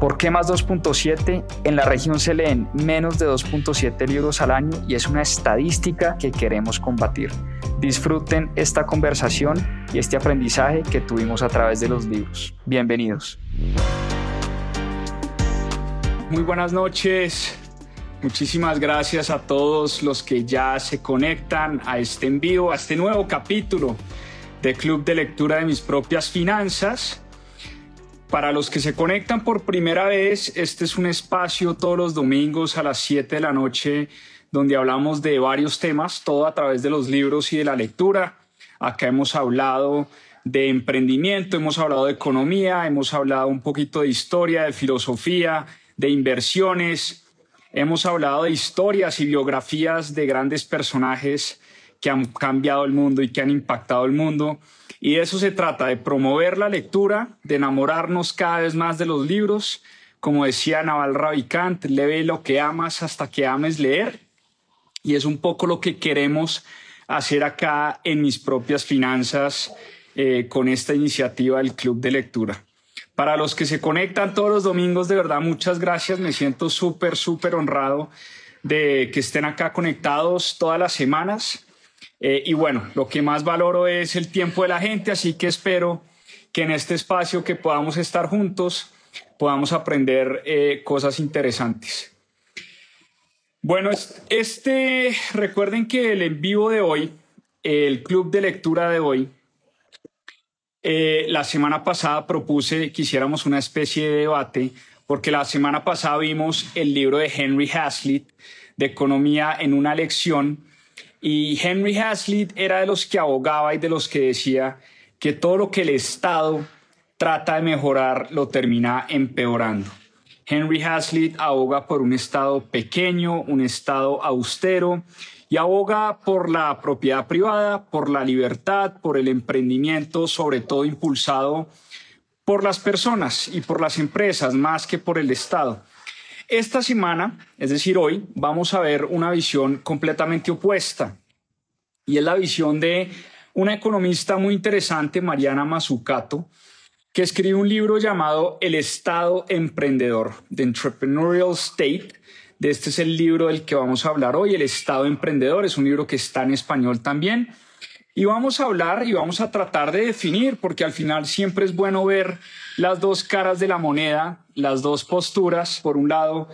¿Por qué más 2.7? En la región se leen menos de 2.7 libros al año y es una estadística que queremos combatir. Disfruten esta conversación y este aprendizaje que tuvimos a través de los libros. Bienvenidos. Muy buenas noches. Muchísimas gracias a todos los que ya se conectan a este envío, a este nuevo capítulo de Club de Lectura de mis propias finanzas. Para los que se conectan por primera vez, este es un espacio todos los domingos a las 7 de la noche donde hablamos de varios temas, todo a través de los libros y de la lectura. Acá hemos hablado de emprendimiento, hemos hablado de economía, hemos hablado un poquito de historia, de filosofía, de inversiones, hemos hablado de historias y biografías de grandes personajes que han cambiado el mundo y que han impactado el mundo. Y eso se trata, de promover la lectura, de enamorarnos cada vez más de los libros. Como decía Naval Ravikant, lee lo que amas hasta que ames leer. Y es un poco lo que queremos hacer acá en mis propias finanzas eh, con esta iniciativa del Club de Lectura. Para los que se conectan todos los domingos, de verdad, muchas gracias. Me siento súper, súper honrado de que estén acá conectados todas las semanas. Eh, y bueno, lo que más valoro es el tiempo de la gente, así que espero que en este espacio que podamos estar juntos podamos aprender eh, cosas interesantes. Bueno, este, recuerden que el en vivo de hoy, el club de lectura de hoy, eh, la semana pasada propuse que hiciéramos una especie de debate, porque la semana pasada vimos el libro de Henry Hazlitt de economía en una lección y Henry Hazlitt era de los que abogaba y de los que decía que todo lo que el Estado trata de mejorar lo termina empeorando. Henry Hazlitt aboga por un Estado pequeño, un Estado austero y aboga por la propiedad privada, por la libertad, por el emprendimiento, sobre todo impulsado por las personas y por las empresas más que por el Estado. Esta semana, es decir, hoy, vamos a ver una visión completamente opuesta y es la visión de una economista muy interesante, Mariana Mazzucato, que escribe un libro llamado El Estado Emprendedor, The Entrepreneurial State. Este es el libro del que vamos a hablar hoy, El Estado Emprendedor. Es un libro que está en español también. Y vamos a hablar y vamos a tratar de definir, porque al final siempre es bueno ver las dos caras de la moneda, las dos posturas. Por un lado,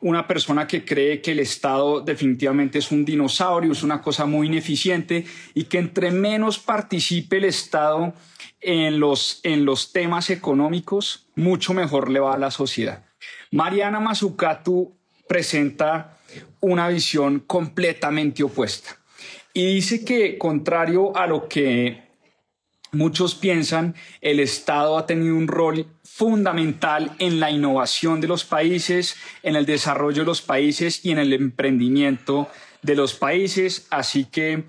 una persona que cree que el Estado definitivamente es un dinosaurio, es una cosa muy ineficiente y que entre menos participe el Estado en los, en los temas económicos, mucho mejor le va a la sociedad. Mariana Mazzucato presenta una visión completamente opuesta y dice que, contrario a lo que muchos piensan, el Estado ha tenido un rol fundamental en la innovación de los países, en el desarrollo de los países y en el emprendimiento de los países. Así que,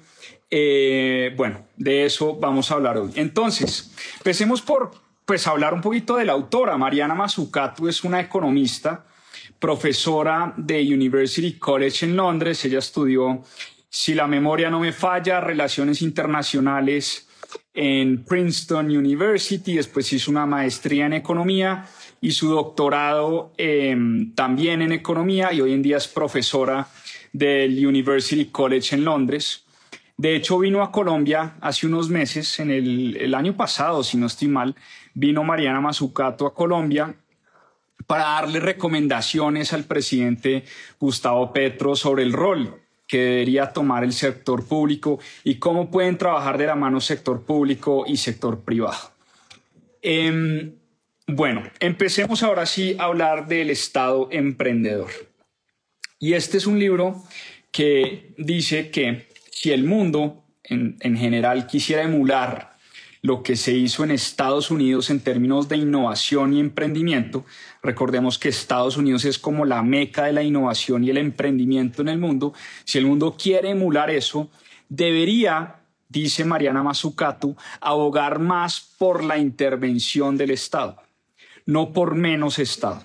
eh, bueno, de eso vamos a hablar hoy. Entonces, empecemos por pues, hablar un poquito de la autora. Mariana Mazzucato es una economista, profesora de University College en Londres. Ella estudió si la memoria no me falla, relaciones internacionales en Princeton University, después hizo una maestría en economía y su doctorado em, también en economía y hoy en día es profesora del University College en Londres. De hecho, vino a Colombia hace unos meses, en el, el año pasado, si no estoy mal, vino Mariana Mazzucato a Colombia para darle recomendaciones al presidente Gustavo Petro sobre el rol que debería tomar el sector público y cómo pueden trabajar de la mano sector público y sector privado. Em, bueno, empecemos ahora sí a hablar del Estado emprendedor. Y este es un libro que dice que si el mundo en, en general quisiera emular lo que se hizo en Estados Unidos en términos de innovación y emprendimiento. Recordemos que Estados Unidos es como la meca de la innovación y el emprendimiento en el mundo. Si el mundo quiere emular eso, debería dice Mariana Mazzucato, abogar más por la intervención del Estado, no por menos Estado.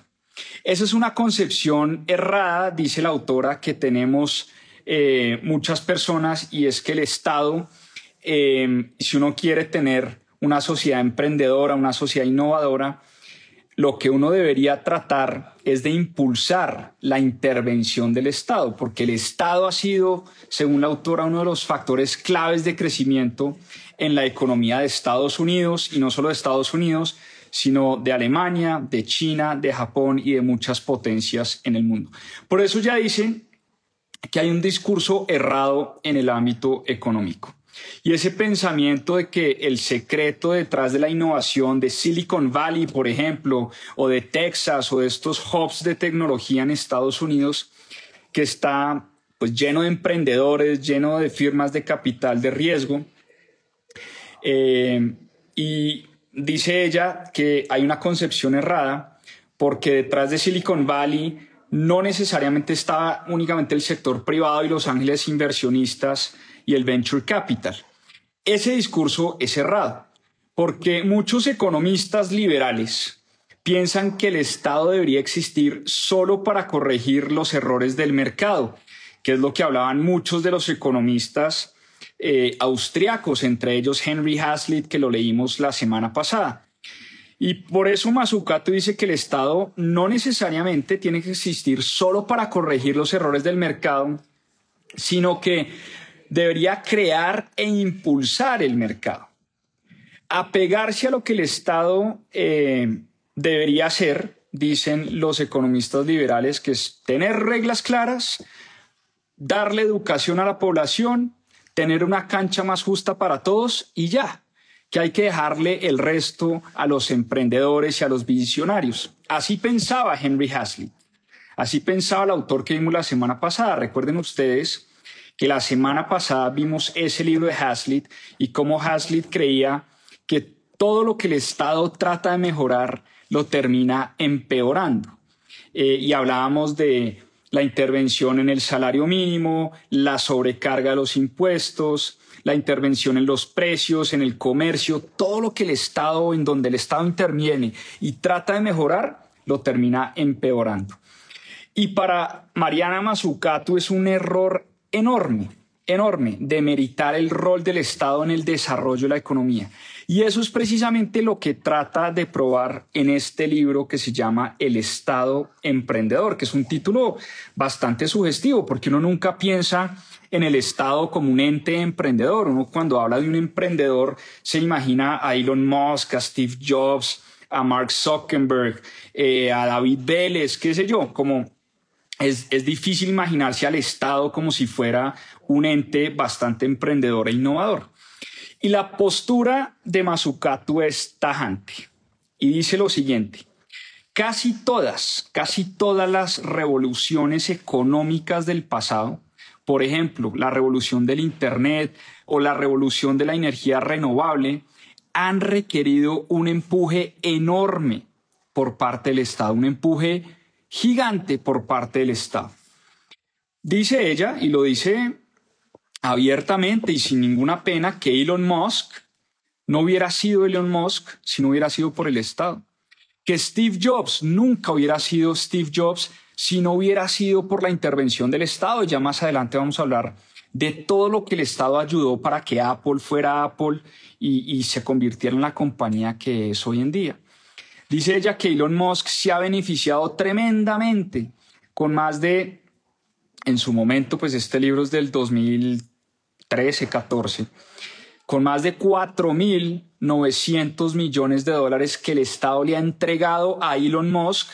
Esa es una concepción errada, dice la autora, que tenemos eh, muchas personas y es que el Estado, eh, si uno quiere tener una sociedad emprendedora, una sociedad innovadora, lo que uno debería tratar es de impulsar la intervención del Estado, porque el Estado ha sido, según la autora, uno de los factores claves de crecimiento en la economía de Estados Unidos, y no solo de Estados Unidos, sino de Alemania, de China, de Japón y de muchas potencias en el mundo. Por eso ya dicen que hay un discurso errado en el ámbito económico. Y ese pensamiento de que el secreto detrás de la innovación de Silicon Valley, por ejemplo, o de Texas o de estos hubs de tecnología en Estados Unidos, que está pues lleno de emprendedores, lleno de firmas de capital de riesgo. Eh, y dice ella que hay una concepción errada porque detrás de Silicon Valley no necesariamente está únicamente el sector privado y los ángeles inversionistas y el venture capital. Ese discurso es errado, porque muchos economistas liberales piensan que el Estado debería existir solo para corregir los errores del mercado, que es lo que hablaban muchos de los economistas eh, austriacos, entre ellos Henry Hazlitt, que lo leímos la semana pasada. Y por eso Mazzucato dice que el Estado no necesariamente tiene que existir solo para corregir los errores del mercado, sino que debería crear e impulsar el mercado. Apegarse a lo que el Estado eh, debería hacer, dicen los economistas liberales, que es tener reglas claras, darle educación a la población, tener una cancha más justa para todos y ya, que hay que dejarle el resto a los emprendedores y a los visionarios. Así pensaba Henry Hazlitt. Así pensaba el autor que vimos la semana pasada. Recuerden ustedes que la semana pasada vimos ese libro de Hazlitt y cómo Hazlitt creía que todo lo que el Estado trata de mejorar lo termina empeorando. Eh, y hablábamos de la intervención en el salario mínimo, la sobrecarga de los impuestos, la intervención en los precios, en el comercio, todo lo que el Estado, en donde el Estado interviene y trata de mejorar, lo termina empeorando. Y para Mariana Mazzucato es un error enorme, enorme, de meritar el rol del Estado en el desarrollo de la economía. Y eso es precisamente lo que trata de probar en este libro que se llama El Estado Emprendedor, que es un título bastante sugestivo, porque uno nunca piensa en el Estado como un ente emprendedor. Uno cuando habla de un emprendedor se imagina a Elon Musk, a Steve Jobs, a Mark Zuckerberg, eh, a David Vélez, qué sé yo, como es, difícil imaginarse al Estado como si fuera un ente bastante emprendedor e innovador. Y la postura de Mazzucato es tajante y dice lo siguiente. Casi todas, casi todas las revoluciones económicas del pasado, por ejemplo, la revolución del Internet o la revolución de la energía renovable, han requerido un empuje enorme por parte del Estado, un empuje gigante por parte del Estado. Dice ella, y lo dice abiertamente y sin ninguna pena, que Elon Musk no hubiera sido Elon Musk si no hubiera sido por el Estado. Que Steve Jobs nunca hubiera sido Steve Jobs si no hubiera sido por la intervención del Estado. Ya más adelante vamos a hablar de todo lo que el Estado ayudó para que Apple fuera Apple y, y se convirtiera en la compañía que es hoy en día. Dice ella que Elon Musk se ha beneficiado tremendamente con más de, en su momento, pues este libro es del 2013, 14, con más de 4.900 millones de dólares que el Estado le ha entregado a Elon Musk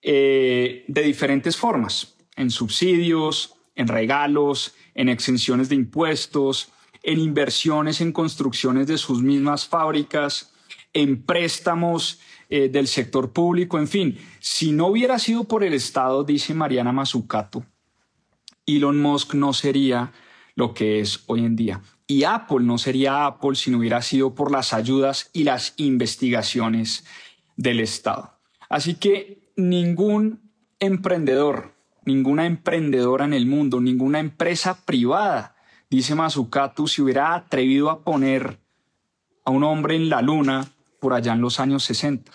eh, de diferentes formas, en subsidios, en regalos, en exenciones de impuestos, en inversiones en construcciones de sus mismas fábricas, en préstamos eh, del sector público, en fin, si no hubiera sido por el Estado, dice Mariana Mazzucato, Elon Musk no sería lo que es hoy en día. Y Apple no sería Apple si no hubiera sido por las ayudas y las investigaciones del Estado. Así que ningún emprendedor, ninguna emprendedora en el mundo, ninguna empresa privada dice Mazzucato, se hubiera atrevido a poner a un hombre en la luna por allá en los años 60.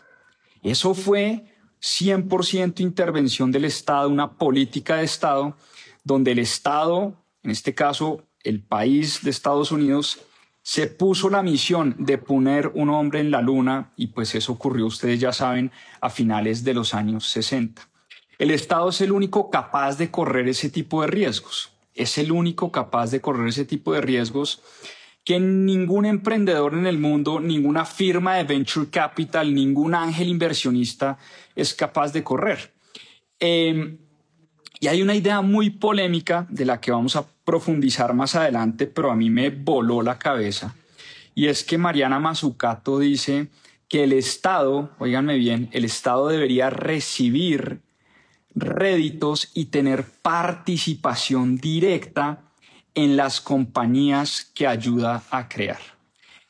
Eso fue 100% intervención del Estado, una política de Estado, donde el Estado, en este caso el país de Estados Unidos, se puso la misión de poner un hombre en la luna y pues eso ocurrió, ustedes ya saben, a finales de los años 60. El Estado es el único capaz de correr ese tipo de riesgos, es el único capaz de correr ese tipo de riesgos que ningún emprendedor en el mundo, ninguna firma de venture capital, ningún ángel inversionista es capaz de correr. Em, y hay una idea muy polémica de la que vamos a profundizar más adelante, pero a mí me voló la cabeza. Y es que Mariana Mazzucato dice que el Estado, oíganme bien, el Estado debería recibir réditos y tener participación directa en las compañías que ayuda a crear.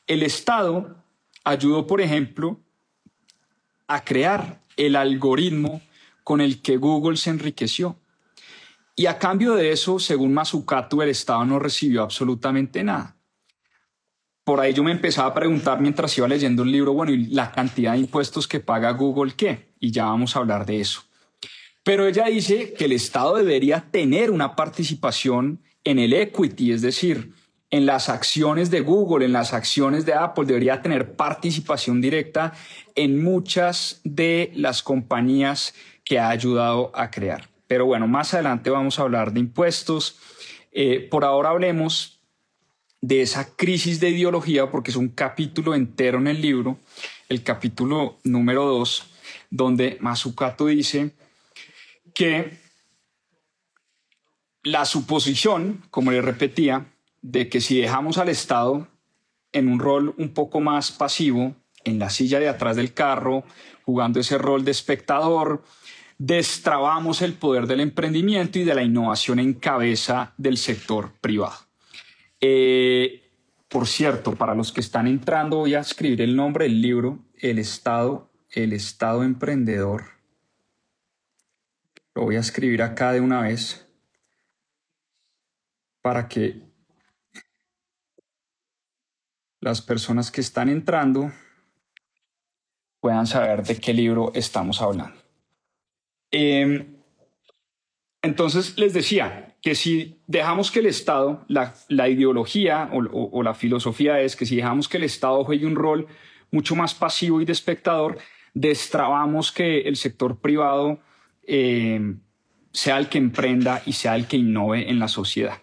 El Estado ayudó, por ejemplo, a crear el algoritmo con el que Google se enriqueció. Y a cambio de eso, según Mazzucato, el Estado no recibió absolutamente nada. Por ahí yo me empezaba a preguntar mientras iba leyendo el libro, bueno, ¿y la cantidad de impuestos que paga Google qué? Y ya vamos a hablar de eso. Pero ella dice que el Estado debería tener una participación en el equity, es decir, en las acciones de Google, en las acciones de Apple, debería tener participación directa en muchas de las compañías que ha ayudado a crear. Pero bueno, más adelante vamos a hablar de impuestos. Eh, por ahora hablemos de esa crisis de ideología, porque es un capítulo entero en el libro, el capítulo número dos, donde Mazzucato dice que la suposición, como le repetía, de que si dejamos al Estado en un rol un poco más pasivo, en la silla de atrás del carro, jugando ese rol de espectador, destrabamos el poder del emprendimiento y de la innovación en cabeza del sector privado. Eh, por cierto, para los que están entrando, voy a escribir el nombre del libro, El Estado, el Estado Emprendedor. Lo voy a escribir acá de una vez para que las personas que están entrando puedan saber de qué libro estamos hablando. Em, entonces les decía que si dejamos que el Estado, la, ideología o, la filosofía es que si dejamos que el Estado juegue un rol mucho más pasivo y de espectador, destrabamos que el sector privado em, sea el que emprenda y sea el que innove en la sociedad.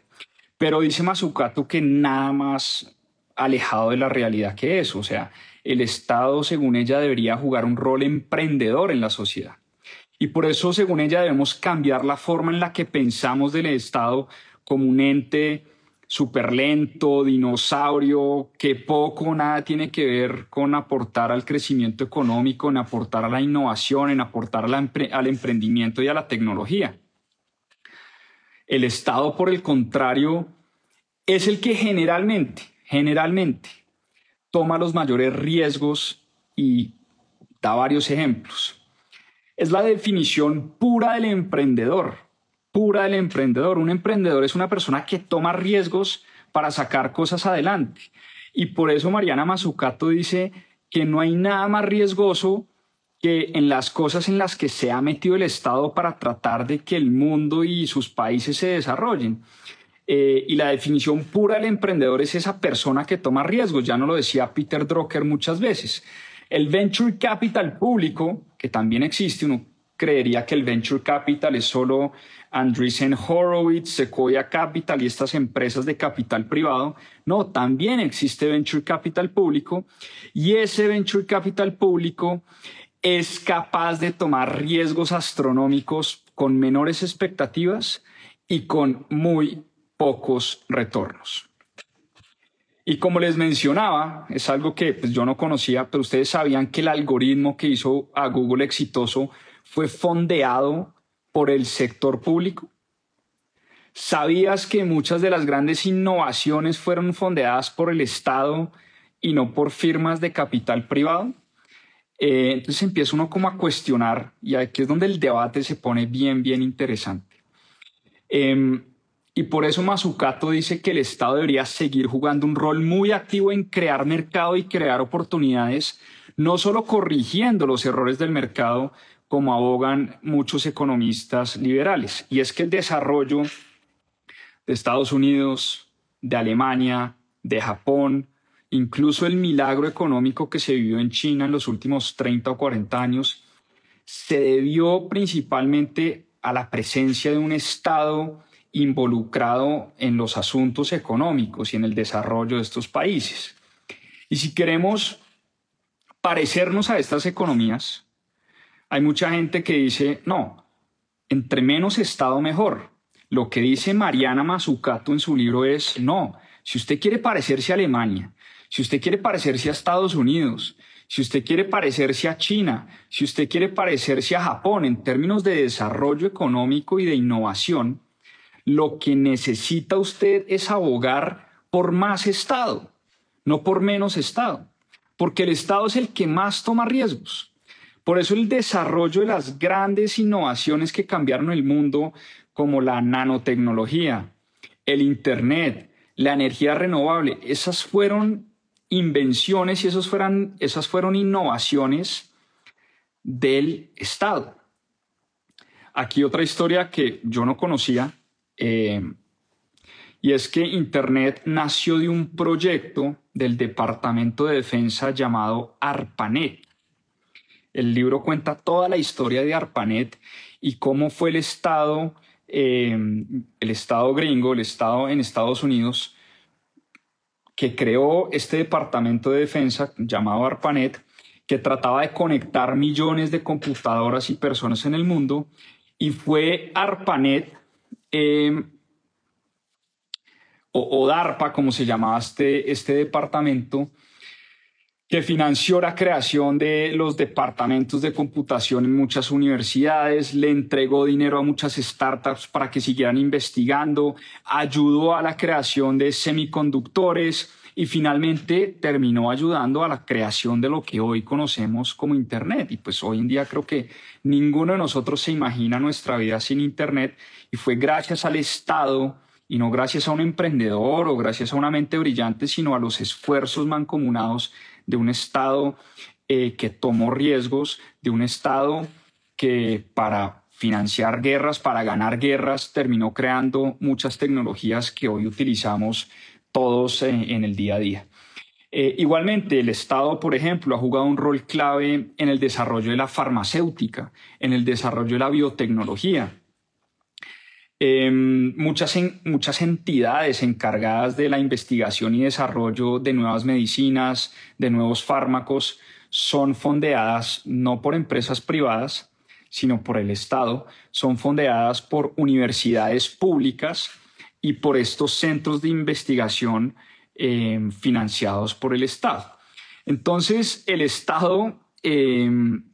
Pero dice Mazzucato que nada más alejado de la realidad que eso. O sea, el Estado, según ella, debería jugar un rol emprendedor en la sociedad. Y por eso, según ella, debemos cambiar la forma en la que pensamos del Estado como un ente súper lento, dinosaurio, que poco o nada tiene que ver con aportar al crecimiento económico, en aportar a la innovación, en aportar al emprendimiento y a la tecnología. El Estado, por el contrario, es el que generalmente, generalmente, toma los mayores riesgos y da varios ejemplos. Es la definición pura del emprendedor, pura del emprendedor. Un emprendedor es una persona que toma riesgos para sacar cosas adelante. Y por eso Mariana Mazzucato dice que no hay nada más riesgoso que en las cosas en las que se ha metido el Estado para tratar de que el mundo y sus países se desarrollen. Eh, y la definición pura del emprendedor es esa persona que toma riesgos, ya no lo decía Peter Drucker muchas veces. El venture capital público, que también existe, uno creería que el venture capital es solo Andreessen Horowitz, Sequoia Capital y estas empresas de capital privado. No, también existe venture capital público y ese venture capital público es capaz de tomar riesgos astronómicos con menores expectativas y con muy pocos retornos. Y como les mencionaba, es algo que pues, yo no conocía, pero ustedes sabían que el algoritmo que hizo a Google exitoso fue fondeado por el sector público. ¿Sabías que muchas de las grandes innovaciones fueron fondeadas por el Estado y no por firmas de capital privado? Eh, entonces empieza uno como a cuestionar y aquí es donde el debate se pone bien, bien interesante. Em, Y por eso Mazzucato dice que el Estado debería seguir jugando un rol muy activo en crear mercado y crear oportunidades, no solo corrigiendo los errores del mercado, como abogan muchos economistas liberales. Y es que el desarrollo de Estados Unidos, de Alemania, de Japón, incluso el milagro económico que se vivió en China en los últimos 30 o 40 años, se debió principalmente a la presencia de un Estado involucrado en los asuntos económicos y en el desarrollo de estos países. Y si queremos parecernos a estas economías, hay mucha gente que dice, no, entre menos Estado mejor. Lo que dice Mariana Mazzucato en su libro es, no, si usted quiere parecerse a Alemania, si usted quiere parecerse a Estados Unidos, si usted quiere parecerse a China, si usted quiere parecerse a Japón en términos de desarrollo económico y de innovación, lo que necesita usted es abogar por más Estado, no por menos Estado, porque el Estado es el que más toma riesgos. Por eso el desarrollo de las grandes innovaciones que cambiaron el mundo, como la nanotecnología, el Internet, la energía renovable, esas fueron invenciones y esos fueron, esas fueron innovaciones del Estado. Aquí otra historia que yo no conocía, eh, y es que Internet nació de un proyecto del Departamento de Defensa llamado ARPANET. El libro cuenta toda la historia de ARPANET y cómo fue el Estado, eh, el Estado gringo, el Estado en Estados Unidos, que creó este Departamento de Defensa llamado ARPANET, que trataba de conectar millones de computadoras y personas en el mundo. Y fue ARPANET, eh, o, DARPA, como se llamaba este, este departamento, que financió la creación de los departamentos de computación en muchas universidades, le entregó dinero a muchas startups para que siguieran investigando, ayudó a la creación de semiconductores y finalmente terminó ayudando a la creación de lo que hoy conocemos como Internet. Y pues hoy en día creo que ninguno de nosotros se imagina nuestra vida sin Internet y fue gracias al Estado y no gracias a un emprendedor o gracias a una mente brillante, sino a los esfuerzos mancomunados de un Estado eh, que tomó riesgos, de un Estado que para financiar guerras, para ganar guerras, terminó creando muchas tecnologías que hoy utilizamos todos en, el día a día. Eh, igualmente, el Estado, por ejemplo, ha jugado un rol clave en el desarrollo de la farmacéutica, en el desarrollo de la biotecnología. Em, muchas, muchas entidades encargadas de la investigación y desarrollo de nuevas medicinas, de nuevos fármacos, son fondeadas no por empresas privadas, sino por el Estado, son fondeadas por universidades públicas y por estos centros de investigación em, financiados por el Estado. Entonces, el Estado em,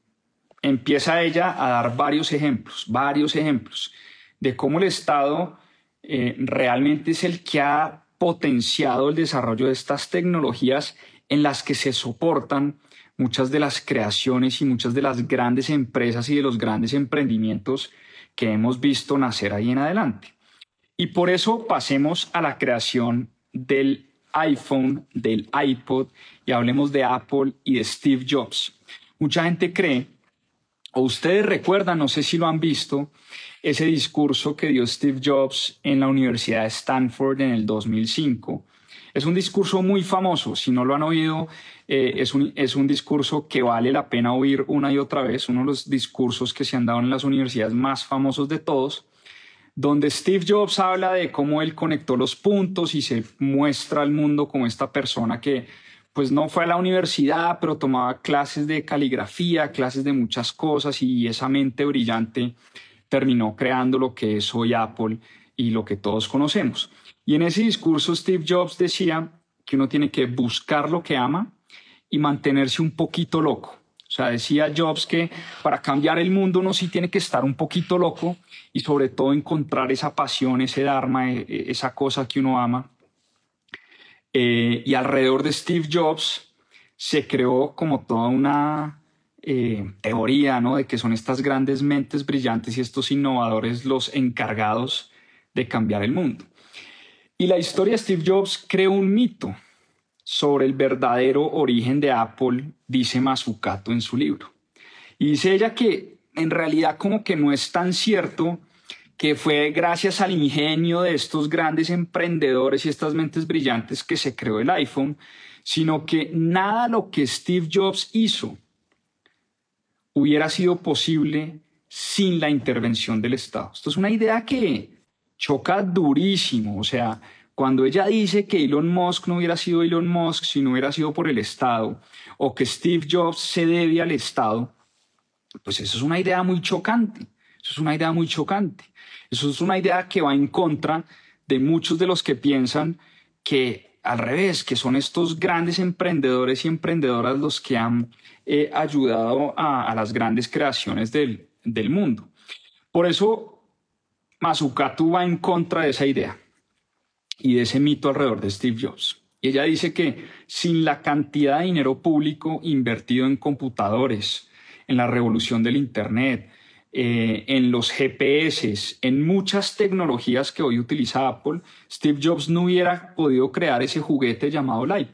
empieza ella a dar varios ejemplos, varios ejemplos de cómo el Estado eh, realmente es el que ha potenciado el desarrollo de estas tecnologías en las que se soportan muchas de las creaciones y muchas de las grandes empresas y de los grandes emprendimientos que hemos visto nacer ahí en adelante. Y por eso pasemos a la creación del iPhone, del iPod y hablemos de Apple y de Steve Jobs. Mucha gente cree, o ustedes recuerdan, no sé si lo han visto, ese discurso que dio Steve Jobs en la Universidad de Stanford en el 2005. Es un discurso muy famoso, si no lo han oído, eh, es, un, es un discurso que vale la pena oír una y otra vez, uno de los discursos que se han dado en las universidades más famosos de todos, donde Steve Jobs habla de cómo él conectó los puntos y se muestra al mundo como esta persona que pues no fue a la universidad, pero tomaba clases de caligrafía, clases de muchas cosas y esa mente brillante terminó creando lo que es hoy Apple y lo que todos conocemos. Y en ese discurso Steve Jobs decía que uno tiene que buscar lo que ama y mantenerse un poquito loco. O sea, decía Jobs que para cambiar el mundo uno sí tiene que estar un poquito loco y sobre todo encontrar esa pasión, ese dharma, e, e, esa cosa que uno ama. Eh, y alrededor de Steve Jobs se creó como toda una eh, teoría, ¿no? De que son estas grandes mentes brillantes y estos innovadores los encargados de cambiar el mundo. Y la historia de Steve Jobs creó un mito sobre el verdadero origen de Apple, dice Mazzucato en su libro. Y dice ella que en realidad como que no es tan cierto que fue gracias al ingenio de estos grandes emprendedores y estas mentes brillantes que se creó el iPhone, sino que nada lo que Steve Jobs hizo hubiera sido posible sin la intervención del Estado. Esto es una idea que choca durísimo, o sea, cuando ella dice que Elon Musk no hubiera sido Elon Musk si no hubiera sido por el Estado, o que Steve Jobs se debe al Estado, pues eso es una idea muy chocante. Eso es una idea muy chocante. Eso es una idea que va en contra de muchos de los que piensan que al revés, que son estos grandes emprendedores y emprendedoras los que han eh, ayudado a, las grandes creaciones del, del mundo. Por eso, Mazukatu va en contra de esa idea y de ese mito alrededor de Steve Jobs. Y ella dice que sin la cantidad de dinero público invertido en computadores, en la revolución del Internet, eh, en los GPS, en muchas tecnologías que hoy utiliza Apple, Steve Jobs no hubiera podido crear ese juguete llamado el.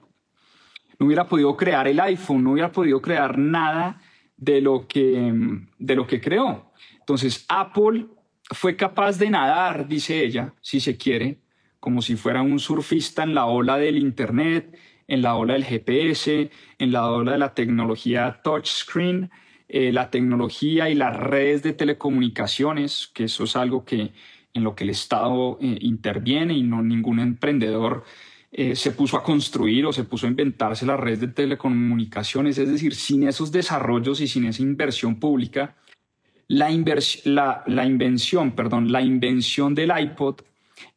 No hubiera podido crear el iPhone, no hubiera podido crear nada de lo que, de lo que creó. Entonces, Apple fue capaz de nadar, dice ella, si se quiere, como si fuera un surfista en la ola del Internet, en la ola del GPS, en la ola de la tecnología touchscreen, eh, la tecnología y las redes de telecomunicaciones, que eso es algo que en lo que el Estado eh, interviene y no ningún emprendedor eh, se puso a construir o se puso a inventarse las redes de telecomunicaciones. Es decir, sin esos desarrollos y sin esa inversión pública, la, la, la invención, perdón, la invención del iPod,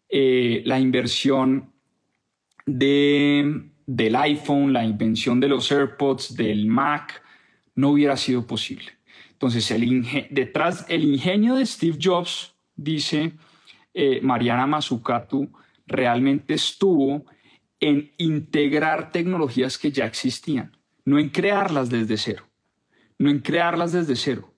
la inversión de, del iPhone, la invención de los AirPods, del Mac, no hubiera sido posible. Entonces, el detrás el ingenio de Steve Jobs, dice eh, Mariana Mazzucato, realmente estuvo en integrar tecnologías que ya existían, no en crearlas desde cero, no en crearlas desde cero.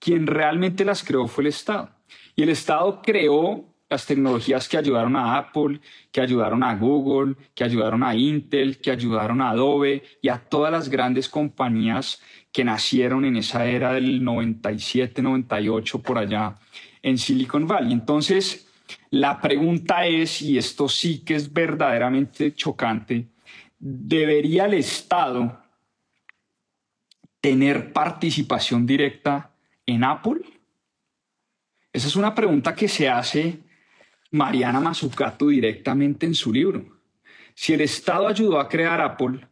Quien realmente las creó fue el Estado. Y el Estado creó las tecnologías que ayudaron a Apple, que ayudaron a Google, que ayudaron a Intel, que ayudaron a Adobe y a todas las grandes compañías que nacieron en esa era del 97, 98 por allá en Silicon Valley. Entonces, la pregunta es, y esto sí que es verdaderamente chocante, ¿debería el Estado tener participación directa en Apple? Esa es una pregunta que se hace Mariana Mazzucato directamente en su libro. Si el Estado ayudó a crear Apple,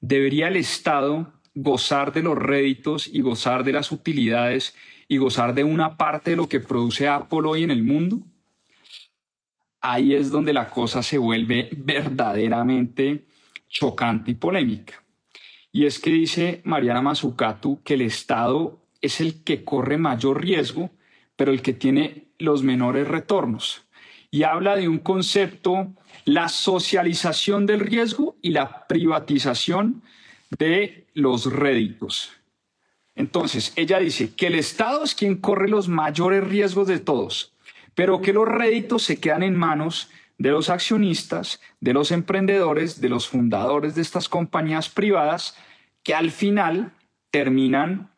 ¿debería el Estado gozar de los réditos y gozar de las utilidades y gozar de una parte de lo que produce Apple hoy en el mundo? Ahí es donde la cosa se vuelve verdaderamente chocante y polémica. Y es que dice Mariana Mazzucato que el Estado es el que corre mayor riesgo, pero el que tiene los menores retornos y habla de un concepto, la socialización del riesgo y la privatización de los réditos. Entonces, ella dice que el Estado es quien corre los mayores riesgos de todos, pero que los réditos se quedan en manos de los accionistas, de los emprendedores, de los fundadores de estas compañías privadas, que al final terminan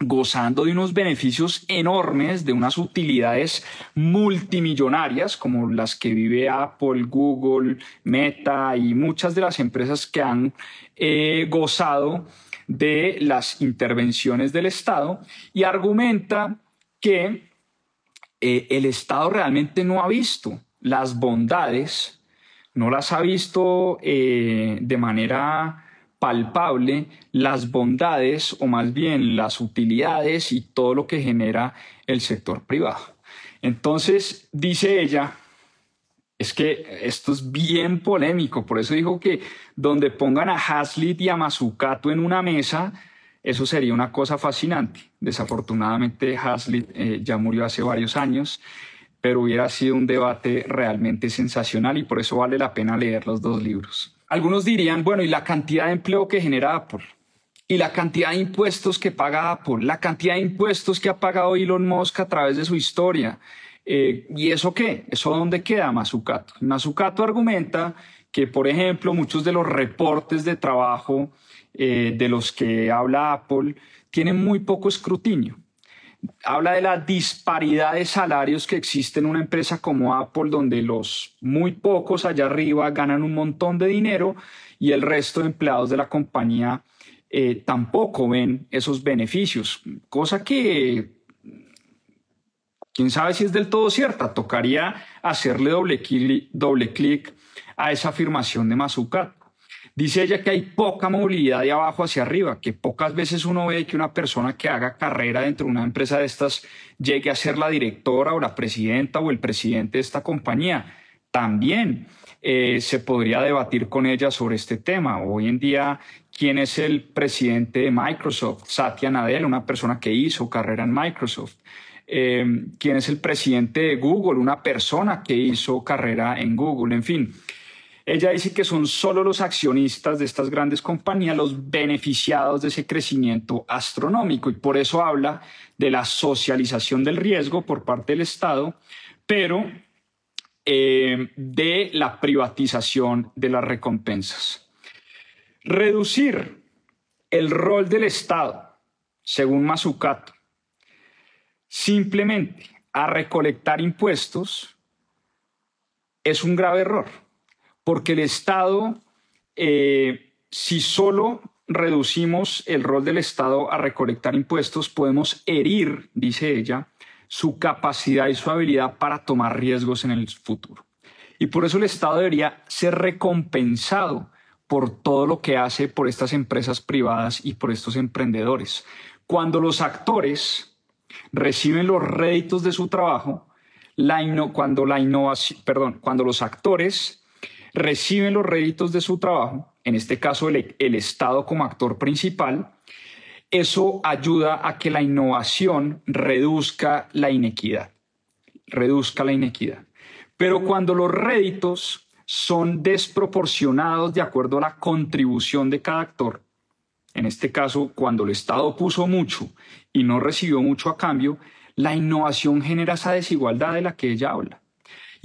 gozando de unos beneficios enormes, de unas utilidades multimillonarias como las que vive Apple, Google, Meta y muchas de las empresas que han eh, gozado de las intervenciones del Estado y argumenta que eh, el Estado realmente no ha visto las bondades, no las ha visto eh, de manera palpable las bondades o más bien las utilidades y todo lo que genera el sector privado. Entonces, dice ella, es que esto es bien polémico, por eso dijo que donde pongan a Hazlitt y a Mazzucato en una mesa, eso sería una cosa fascinante. Desafortunadamente Hazlitt eh, ya murió hace varios años, pero hubiera sido un debate realmente sensacional y por eso vale la pena leer los dos libros. Algunos dirían, bueno, ¿y la cantidad de empleo que genera Apple? ¿Y la cantidad de impuestos que paga Apple? ¿La cantidad de impuestos que ha pagado Elon Musk a través de su historia? Eh, ¿Y eso qué? ¿Eso dónde queda Mazucato? Mazucato argumenta que, por ejemplo, muchos de los reportes de trabajo eh, de los que habla Apple tienen muy poco escrutinio. Habla de la disparidad de salarios que existe en una empresa como Apple, donde los muy pocos allá arriba ganan un montón de dinero y el resto de empleados de la compañía eh, tampoco ven esos beneficios, cosa que quién sabe si es del todo cierta. Tocaría hacerle doble clic, doble clic a esa afirmación de Mazucato. Dice ella que hay poca movilidad de abajo hacia arriba, que pocas veces uno ve que una persona que haga carrera dentro de una empresa de estas llegue a ser la directora o la presidenta o el presidente de esta compañía. También eh, se podría debatir con ella sobre este tema. Hoy en día, ¿quién es el presidente de Microsoft? Satya Nadella, una persona que hizo carrera en Microsoft. Eh, ¿Quién es el presidente de Google? Una persona que hizo carrera en Google. En fin, ella dice que son solo los accionistas de estas grandes compañías los beneficiados de ese crecimiento astronómico y por eso habla de la socialización del riesgo por parte del Estado, pero eh, de la privatización de las recompensas. Reducir el rol del Estado, según Mazzucato, simplemente a recolectar impuestos es un grave error porque el Estado, eh, si solo reducimos el rol del Estado a recolectar impuestos, podemos herir, dice ella, su capacidad y su habilidad para tomar riesgos en el futuro. Y por eso el Estado debería ser recompensado por todo lo que hace por estas empresas privadas y por estos emprendedores. Cuando los actores reciben los réditos de su trabajo, cuando la innovación, perdón, cuando los actores reciben los réditos de su trabajo, en este caso el, Estado como actor principal, eso ayuda a que la innovación reduzca la inequidad, reduzca la inequidad. Pero cuando los réditos son desproporcionados de acuerdo a la contribución de cada actor, en este caso cuando el Estado puso mucho y no recibió mucho a cambio, la innovación genera esa desigualdad de la que ella habla.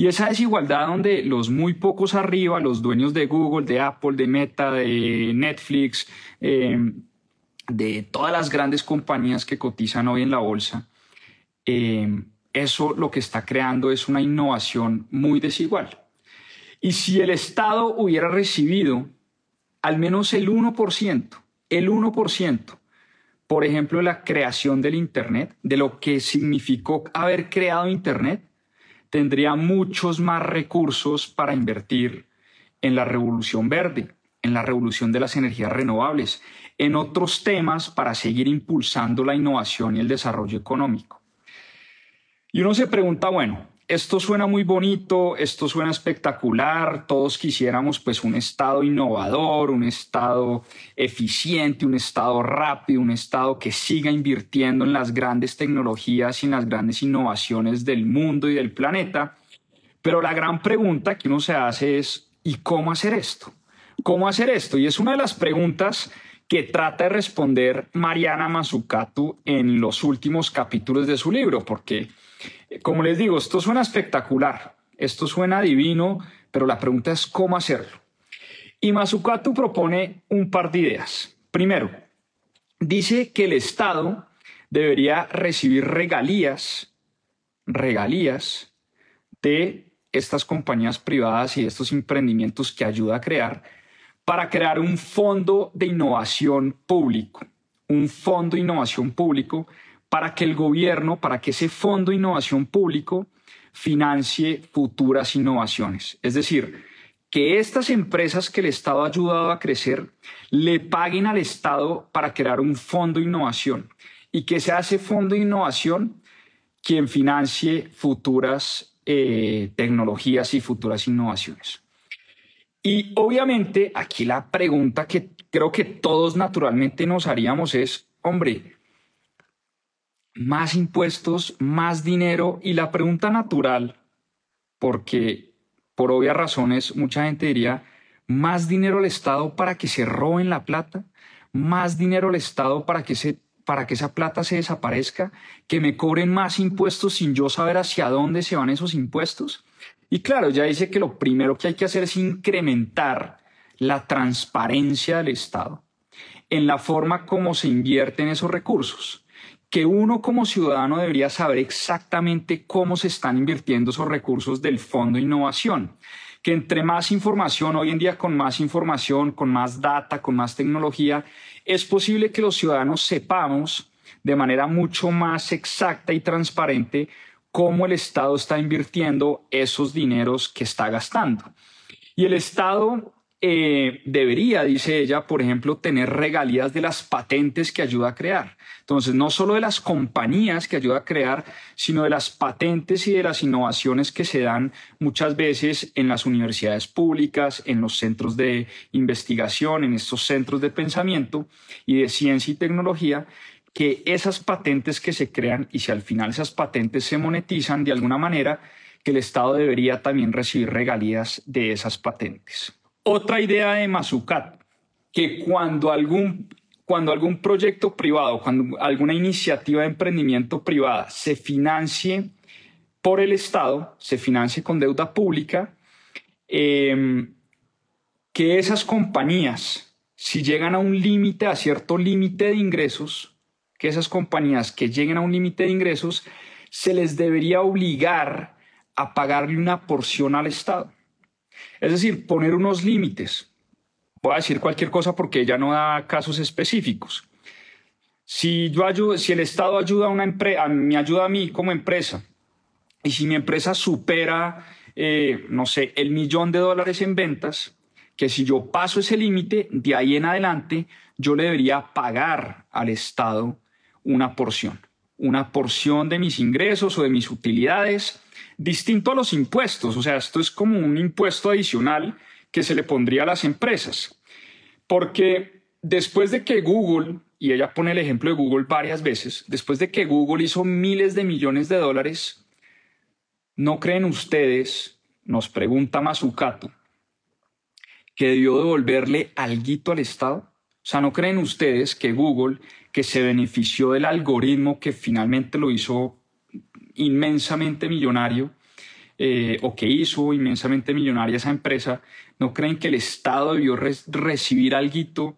Y esa desigualdad donde los muy pocos arriba, los dueños de Google, de Apple, de Meta, de Netflix, eh, de todas las grandes compañías que cotizan hoy en la bolsa, eh, eso lo que está creando es una innovación muy desigual. Y si el Estado hubiera recibido al menos el 1%, el 1%, por ejemplo, la creación del Internet, de lo que significó haber creado Internet, tendría muchos más recursos para invertir en la revolución verde, en la revolución de las energías renovables, en otros temas para seguir impulsando la innovación y el desarrollo económico. Y uno se pregunta, bueno, esto suena muy bonito, esto suena espectacular, todos quisiéramos pues un estado innovador, un estado eficiente, un estado rápido, un estado que siga invirtiendo en las grandes tecnologías y en las grandes innovaciones del mundo y del planeta. Pero la gran pregunta que uno se hace es, ¿y cómo hacer esto? ¿Cómo hacer esto? Y es una de las preguntas que trata de responder Mariana Mazzucato en los últimos capítulos de su libro, porque como les digo, esto suena espectacular, esto suena divino, pero la pregunta es cómo hacerlo. Y Mazzucato propone un par de ideas. Primero, dice que el Estado debería recibir regalías, regalías de estas compañías privadas y estos emprendimientos que ayuda a crear para crear un fondo de innovación público, un fondo de innovación público para que el gobierno, para que ese fondo de innovación público financie futuras innovaciones. Es decir, que estas empresas que el Estado ha ayudado a crecer le paguen al Estado para crear un fondo de innovación y que sea ese fondo de innovación quien financie futuras eh, tecnologías y futuras innovaciones. Y obviamente aquí la pregunta que creo que todos naturalmente nos haríamos es, hombre, más impuestos, más dinero y la pregunta natural, porque por obvias razones mucha gente diría, más dinero al Estado para que se roben la plata, más dinero al Estado para que ese para que esa plata se desaparezca, que me cobren más impuestos sin yo saber hacia dónde se van esos impuestos. Y claro, ya dice que lo primero que hay que hacer es incrementar la transparencia del Estado en la forma como se invierten esos recursos, que uno como ciudadano debería saber exactamente cómo se están invirtiendo esos recursos del Fondo de Innovación, que entre más información, hoy en día con más información, con más data, con más tecnología, es posible que los ciudadanos sepamos de manera mucho más exacta y transparente cómo el Estado está invirtiendo esos dineros que está gastando. Y el Estado eh, debería, dice ella, por ejemplo, tener regalías de las patentes que ayuda a crear. Entonces, no solo de las compañías que ayuda a crear, sino de las patentes y de las innovaciones que se dan muchas veces en las universidades públicas, en los centros de investigación, en estos centros de pensamiento y de ciencia y tecnología, que esas patentes que se crean y si al final esas patentes se monetizan de alguna manera, que el Estado debería también recibir regalías de esas patentes. Otra idea de Mazucat, que cuando algún, cuando algún proyecto privado, cuando alguna iniciativa de emprendimiento privada se financie por el Estado, se financie con deuda pública, em, que esas compañías, si llegan a un límite, a cierto límite de ingresos, que esas compañías que lleguen a un límite de ingresos, se les debería obligar a pagarle una porción al Estado. Es decir, poner unos límites. Voy a decir cualquier cosa porque ella no da casos específicos. Si, yo ayudo, si el Estado ayuda a una empresa, me ayuda a mí como empresa, y si mi empresa supera, eh, no sé, el millón de dólares en ventas, que si yo paso ese límite, de ahí en adelante, yo le debería pagar al Estado una porción, una porción de mis ingresos o de mis utilidades distinto a los impuestos. O sea, esto es como un impuesto adicional que se le pondría a las empresas. Porque después de que Google, y ella pone el ejemplo de Google varias veces, después de que Google hizo miles de millones de dólares, ¿no creen ustedes, nos pregunta Mazucato, que debió devolverle algo al Estado? O sea, ¿no creen ustedes que Google, que se benefició del algoritmo que finalmente lo hizo inmensamente millonario eh, o que hizo inmensamente millonaria esa empresa, ¿no creen que el Estado debió recibir algo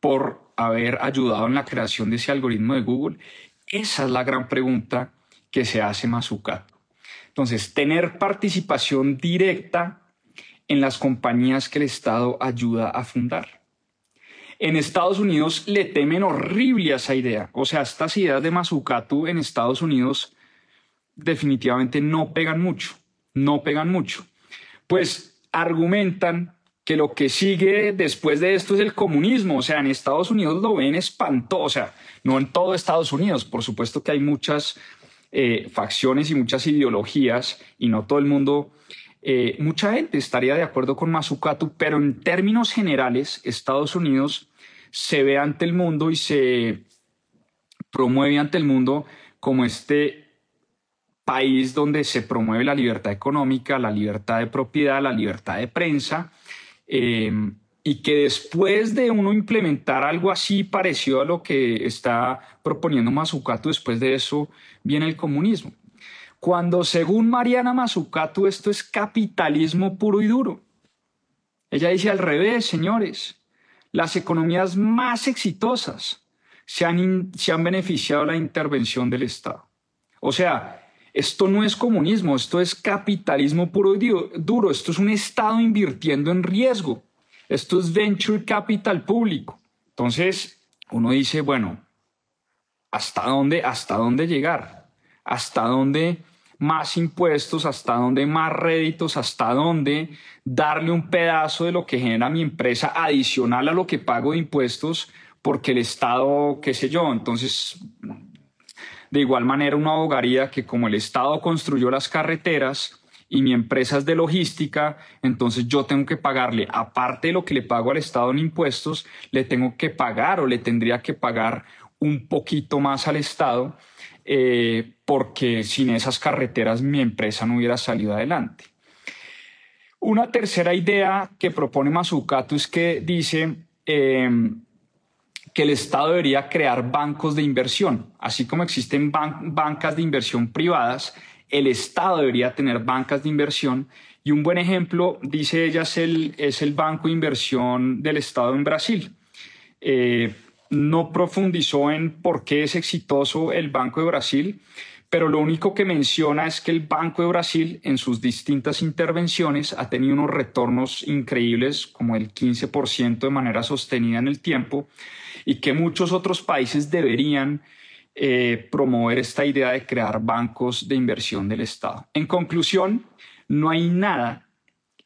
por haber ayudado en la creación de ese algoritmo de Google? Esa es la gran pregunta que se hace Mazucato. Entonces, tener participación directa en las compañías que el Estado ayuda a fundar. En Estados Unidos le temen horrible a esa idea. O sea, estas ideas de Mazucato en Estados Unidos definitivamente no pegan mucho, no pegan mucho. Pues argumentan que lo que sigue después de esto es el comunismo. O sea, en Estados Unidos lo ven espantoso. O sea, no en todo Estados Unidos. Por supuesto que hay muchas eh, facciones y muchas ideologías y no todo el mundo, eh, mucha gente estaría de acuerdo con Mazzucato, pero en términos generales, Estados Unidos se ve ante el mundo y se promueve ante el mundo como este país donde se promueve la libertad económica, la libertad de propiedad, la libertad de prensa, em, y que después de uno implementar algo así parecido a lo que está proponiendo Mazzucato, después de eso viene el comunismo. Cuando según Mariana Mazzucato esto es capitalismo puro y duro. Ella dice al revés, señores, las economías más exitosas se han, se han beneficiado de la intervención del Estado. O sea, esto no es comunismo, esto es capitalismo puro y duro, esto es un Estado invirtiendo en riesgo, esto es venture capital público. Entonces, uno dice, bueno, ¿hasta dónde, hasta dónde llegar? ¿Hasta dónde más impuestos? ¿Hasta dónde más réditos? ¿Hasta dónde darle un pedazo de lo que genera mi empresa adicional a lo que pago de impuestos? Porque el Estado, qué sé yo, entonces de igual manera, una abogaría que como el Estado construyó las carreteras y mi empresa es de logística, entonces yo tengo que pagarle, aparte de lo que le pago al Estado en impuestos, le tengo que pagar o le tendría que pagar un poquito más al Estado, eh, porque sin esas carreteras mi empresa no hubiera salido adelante. Una tercera idea que propone Mazzucato es que dice, eh, que el Estado debería crear bancos de inversión. Así como existen bancas de inversión privadas, el Estado debería tener bancas de inversión. Y un buen ejemplo, dice ella, es el, es el Banco de Inversión del Estado en Brasil. Eh, no profundizó en por qué es exitoso el Banco de Brasil, pero lo único que menciona es que el Banco de Brasil en sus distintas intervenciones ha tenido unos retornos increíbles, como el 15% de manera sostenida en el tiempo, y que muchos otros países deberían eh, promover esta idea de crear bancos de inversión del Estado. En conclusión, no hay nada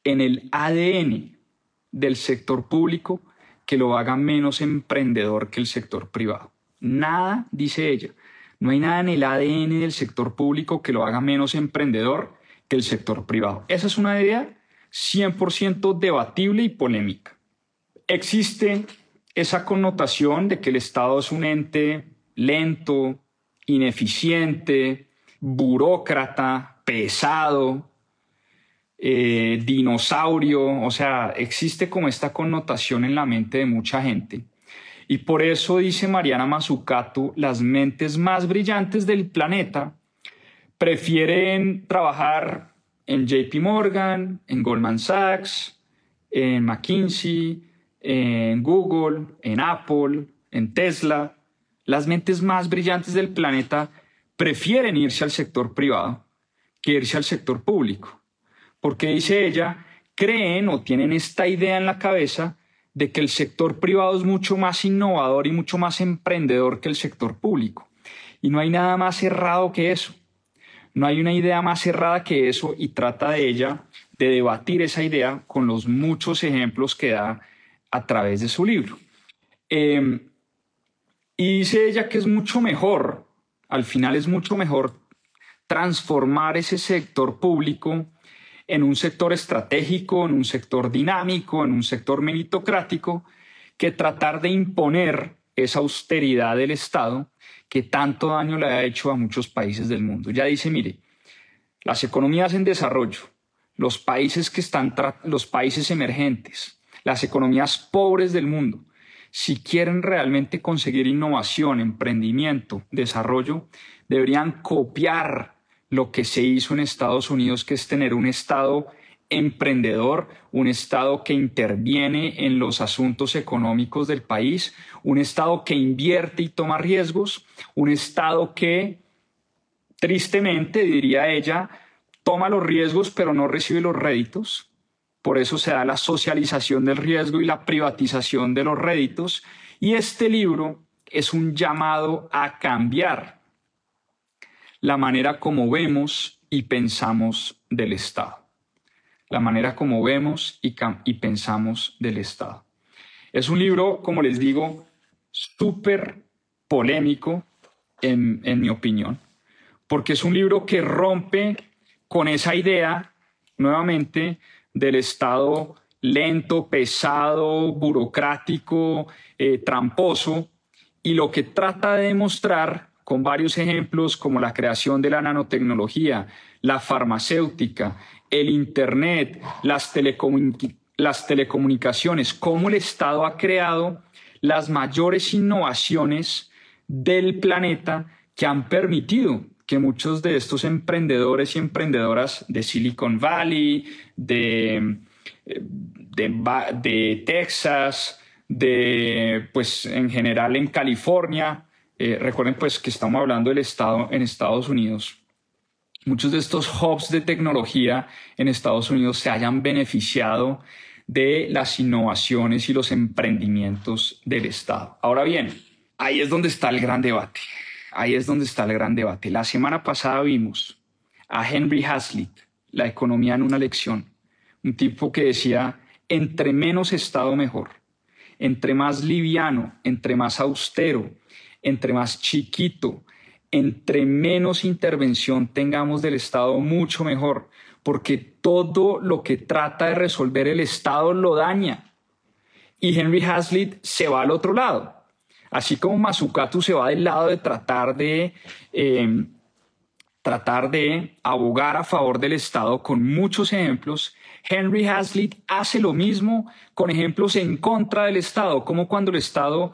en el ADN del sector público que lo haga menos emprendedor que el sector privado. Nada, dice ella, no hay nada en el ADN del sector público que lo haga menos emprendedor que el sector privado. Esa es una idea 100% debatible y polémica. Existe esa connotación de que el Estado es un ente lento, ineficiente, burócrata, pesado, eh, dinosaurio, o sea, existe como esta connotación en la mente de mucha gente. Y por eso dice Mariana Mazzucato, las mentes más brillantes del planeta prefieren trabajar en JP Morgan, en Goldman Sachs, en McKinsey, en Google, en Apple, en Tesla. Las mentes más brillantes del planeta prefieren irse al sector privado que irse al sector público. Porque dice ella, creen o tienen esta idea en la cabeza de que el sector privado es mucho más innovador y mucho más emprendedor que el sector público. Y no hay nada más cerrado que eso. No hay una idea más cerrada que eso y trata de ella de debatir esa idea con los muchos ejemplos que da a través de su libro. Em, y dice ella que es mucho mejor, al final es mucho mejor transformar ese sector público en un sector estratégico, en un sector dinámico, en un sector meritocrático, que tratar de imponer esa austeridad del Estado que tanto daño le ha hecho a muchos países del mundo. Ya dice, mire, las economías en desarrollo, los países que están, los países emergentes, las economías pobres del mundo, si quieren realmente conseguir innovación, emprendimiento, desarrollo, deberían copiar lo que se hizo en Estados Unidos, que es tener un Estado emprendedor, un Estado que interviene en los asuntos económicos del país, un Estado que invierte y toma riesgos, un Estado que, tristemente, diría ella, toma los riesgos pero no recibe los réditos. Por eso se da la socialización del riesgo y la privatización de los réditos. Y este libro es un llamado a cambiar la manera como vemos y pensamos del Estado. La manera como vemos y, y pensamos del Estado. Es un libro, como les digo, súper polémico, en, en mi opinión, porque es un libro que rompe con esa idea, nuevamente, del Estado lento, pesado, burocrático, eh, tramposo, y lo que trata de demostrar con varios ejemplos como la creación de la nanotecnología, la farmacéutica, el Internet, las, telecomunicaciones, cómo el Estado ha creado las mayores innovaciones del planeta que han permitido que muchos de estos emprendedores y emprendedoras de Silicon Valley, de, de, de Texas, de, pues en general en California, eh, recuerden pues que estamos hablando del Estado en Estados Unidos. Muchos de estos hubs de tecnología en Estados Unidos se hayan beneficiado de las innovaciones y los emprendimientos del Estado. Ahora bien, ahí es donde está el gran debate. Ahí es donde está el gran debate. La semana pasada vimos a Henry Hazlitt, La economía en una lección, un tipo que decía, entre menos Estado mejor, entre más liviano, entre más austero, entre más chiquito, entre menos intervención tengamos del Estado, mucho mejor, porque todo lo que trata de resolver el Estado lo daña. Y Henry Hazlitt se va al otro lado. Así como Mazzucato se va del lado de tratar de, em, tratar de abogar a favor del Estado con muchos ejemplos, Henry Hazlitt hace lo mismo con ejemplos en contra del Estado, como cuando el Estado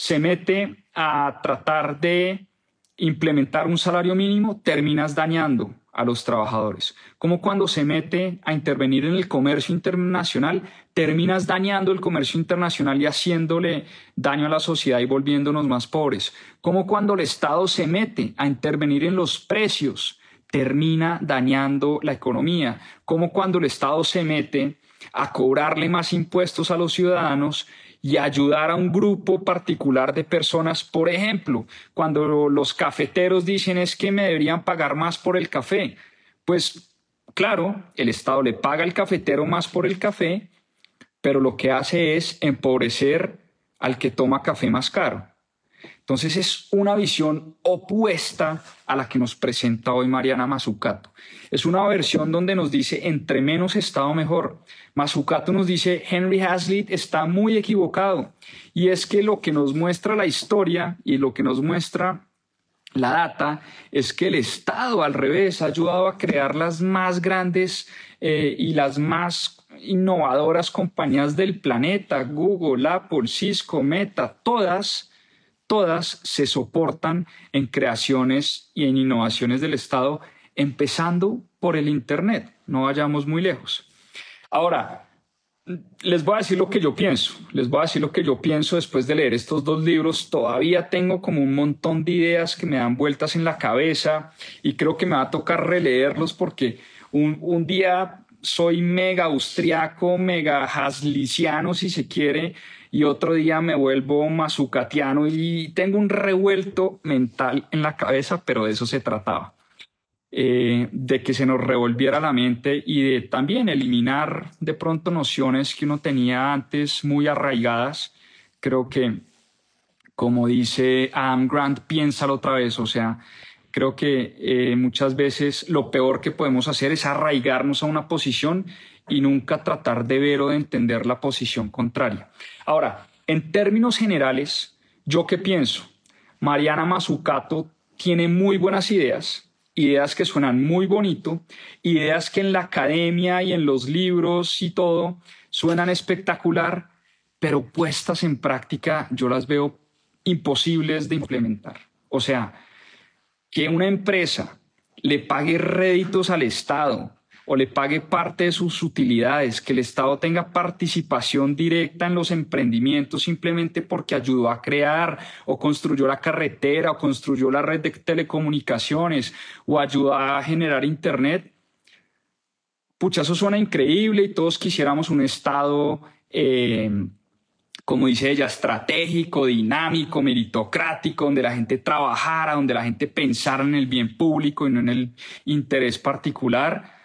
se mete a tratar de implementar un salario mínimo, terminas dañando a los trabajadores. Como cuando se mete a intervenir en el comercio internacional, terminas dañando el comercio internacional y haciéndole daño a la sociedad y volviéndonos más pobres. Como cuando el Estado se mete a intervenir en los precios, termina dañando la economía. Como cuando el Estado se mete a cobrarle más impuestos a los ciudadanos y ayudar a un grupo particular de personas. Por ejemplo, cuando los cafeteros dicen es que me deberían pagar más por el café, pues claro, el Estado le paga al cafetero más por el café, pero lo que hace es empobrecer al que toma café más caro. Entonces es una visión opuesta a la que nos presenta hoy Mariana Mazzucato. Es una versión donde nos dice entre menos Estado mejor. Mazzucato nos dice Henry Hazlitt está muy equivocado y es que lo que nos muestra la historia y lo que nos muestra la data es que el Estado al revés ha ayudado a crear las más grandes eh, y las más innovadoras compañías del planeta, Google, Apple, Cisco, Meta, todas todas se soportan en creaciones y en innovaciones del Estado, empezando por el Internet. No vayamos muy lejos. Ahora, les voy a decir lo que yo pienso. Les voy a decir lo que yo pienso después de leer estos dos libros. Todavía tengo como un montón de ideas que me dan vueltas en la cabeza y creo que me va a tocar releerlos porque un, un día soy mega austriaco, mega hasliciano, si se quiere, y otro día me vuelvo mazucatiano y tengo un revuelto mental en la cabeza, pero de eso se trataba. Eh, de que se nos revolviera la mente y de también eliminar de pronto nociones que uno tenía antes muy arraigadas. Creo que, como dice Adam Grant, piénsalo otra vez, o sea, creo que eh, muchas veces lo peor que podemos hacer es arraigarnos a una posición y nunca tratar de ver o de entender la posición contraria. Ahora, en términos generales, ¿yo qué pienso? Mariana Mazzucato tiene muy buenas ideas, ideas que suenan muy bonito, ideas que en la academia y en los libros y todo suenan espectacular, pero puestas en práctica yo las veo imposibles de implementar. O sea, que una empresa le pague réditos al Estado o le pague parte de sus utilidades, que el Estado tenga participación directa en los emprendimientos simplemente porque ayudó a crear o construyó la carretera o construyó la red de telecomunicaciones o ayudó a generar Internet. Pucha, eso suena increíble y todos quisiéramos un Estado, eh, como dice ella, estratégico, dinámico, meritocrático, donde la gente trabajara, donde la gente pensara en el bien público y no en el interés particular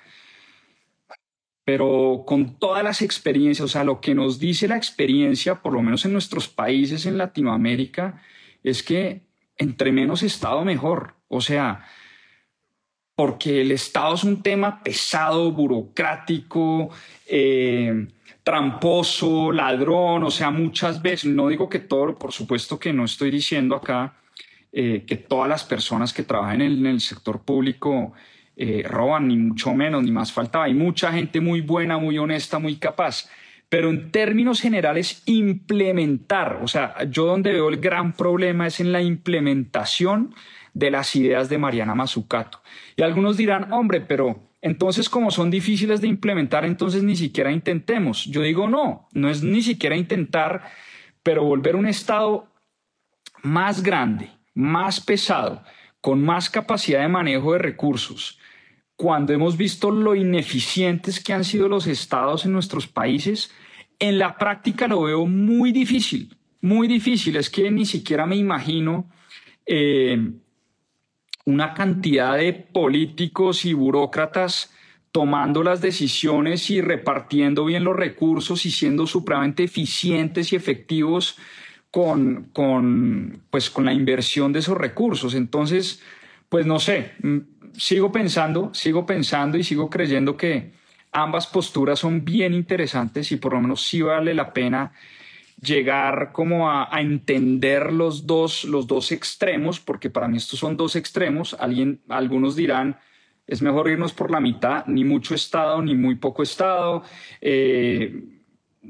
pero con todas las experiencias, o sea, lo que nos dice la experiencia, por lo menos en nuestros países en Latinoamérica, es que entre menos Estado mejor. O sea, porque el Estado es un tema pesado, burocrático, eh, tramposo, ladrón, o sea, muchas veces, no digo que todo, por supuesto que no estoy diciendo acá eh, que todas las personas que trabajan en el sector público eh, roban, ni mucho menos, ni más faltaba. Hay mucha gente muy buena, muy honesta, muy capaz. Pero en términos generales, implementar, o sea, yo donde veo el gran problema es en la implementación de las ideas de Mariana Mazzucato. Y algunos dirán, hombre, pero entonces como son difíciles de implementar, entonces ni siquiera intentemos. Yo digo, no, no es ni siquiera intentar, pero volver un Estado más grande, más pesado, con más capacidad de manejo de recursos, cuando hemos visto lo ineficientes que han sido los estados en nuestros países, en la práctica lo veo muy difícil, muy difícil. Es que ni siquiera me imagino eh, una cantidad de políticos y burócratas tomando las decisiones y repartiendo bien los recursos y siendo supremamente eficientes y efectivos con, con, pues, con la inversión de esos recursos. Entonces, pues no sé, sigo pensando, sigo pensando y sigo creyendo que ambas posturas son bien interesantes y por lo menos sí vale la pena llegar como a, entender los dos, los dos extremos, porque para mí estos son dos extremos. Alguien, algunos dirán, es mejor irnos por la mitad, ni mucho Estado, ni muy poco Estado, eh,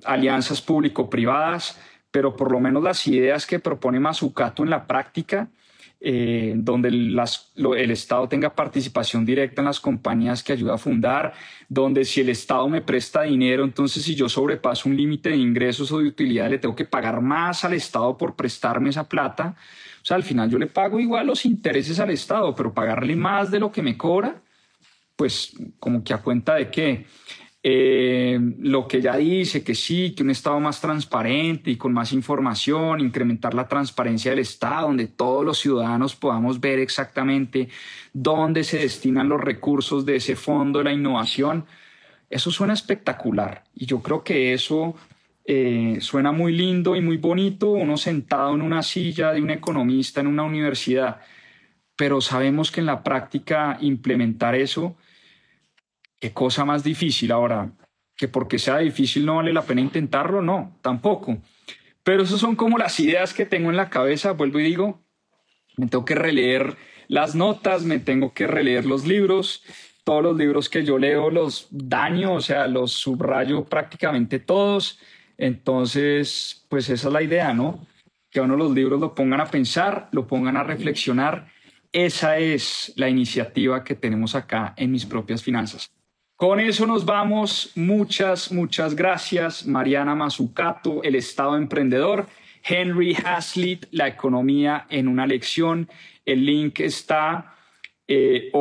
alianzas público-privadas, pero por lo menos las ideas que propone Mazzucato en la práctica, eh, donde el Estado tenga participación directa en las compañías que ayuda a fundar, donde si el Estado me presta dinero, entonces si yo sobrepaso un límite de ingresos o de utilidad, le tengo que pagar más al Estado por prestarme esa plata. O sea, al final yo le pago igual los intereses al Estado, pero pagarle más de lo que me cobra, pues como que a cuenta de qué. Eh, lo que ya dice, que sí, que un Estado más transparente y con más información, incrementar la transparencia del Estado, donde todos los ciudadanos podamos ver exactamente dónde se destinan los recursos de ese fondo de la innovación, eso suena espectacular. Y yo creo que eso eh, suena muy lindo y muy bonito, uno sentado en una silla de un economista en una universidad, pero sabemos que en la práctica implementar eso qué cosa más difícil. Ahora, que porque sea difícil no vale la pena intentarlo, no, tampoco. Pero esas son como las ideas que tengo en la cabeza, vuelvo y digo, me tengo que releer las notas, me tengo que releer los libros, todos los libros que yo leo los daño, o sea, los subrayo prácticamente todos. Entonces, pues esa es la idea, ¿no? Que uno los libros lo pongan a pensar, lo pongan a reflexionar. Esa es la iniciativa que tenemos acá en mis propias finanzas. Con eso nos vamos. Muchas, muchas gracias. Mariana Mazzucato, El Estado Emprendedor. Henry Hazlitt, La Economía en una lección. El link está eh,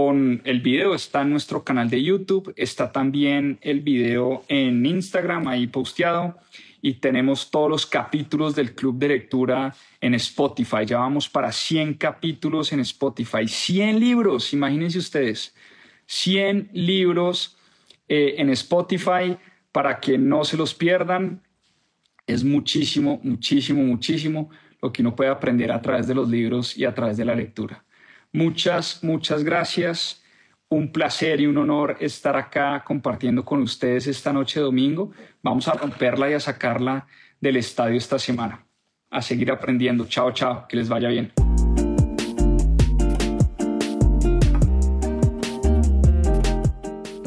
el video está en nuestro canal de YouTube. Está también el video en Instagram ahí posteado. Y tenemos todos los capítulos del Club de Lectura en Spotify. Ya vamos para 100 capítulos en Spotify. 100 libros, imagínense ustedes. 100 libros eh, en Spotify para que no se los pierdan. Es muchísimo, muchísimo, muchísimo lo que uno puede aprender a través de los libros y a través de la lectura. Muchas, muchas gracias. Un placer y un honor estar acá compartiendo con ustedes esta noche domingo. Vamos a romperla y a sacarla del estadio esta semana. A seguir aprendiendo. Chao, chao. Que les vaya bien.